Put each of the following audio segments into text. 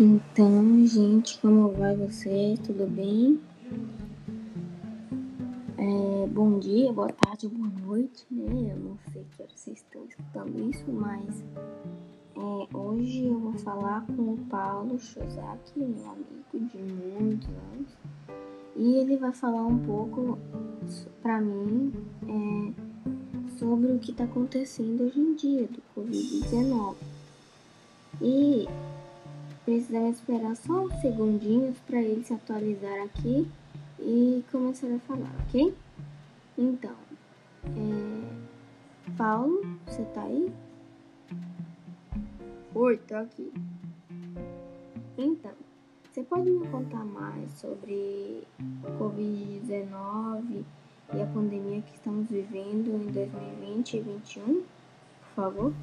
Então, gente, como vai você? Tudo bem? É, bom dia, boa tarde, boa noite, né? Eu não sei que vocês estão escutando isso, mas é, hoje eu vou falar com o Paulo Shozaki, meu amigo de muitos anos, e ele vai falar um pouco para mim é, sobre o que está acontecendo hoje em dia do Covid-19. E Precisamos esperar só uns segundinhos para ele se atualizar aqui e começar a falar, ok? Então, é... Paulo, você tá aí? Oi, tô aqui. Então, você pode me contar mais sobre Covid-19 e a pandemia que estamos vivendo em 2020 e 2021, por favor?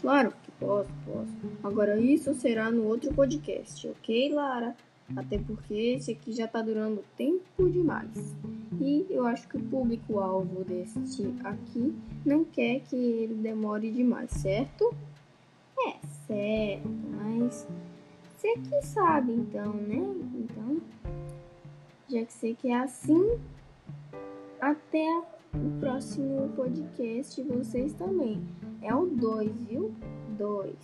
Claro que posso, posso. Agora isso será no outro podcast, ok, Lara? Até porque esse aqui já tá durando tempo demais. E eu acho que o público-alvo deste aqui não quer que ele demore demais, certo? É, certo, mas você que sabe então, né? Então, já que você quer assim, até o próximo podcast vocês também. É o 2, viu? 2.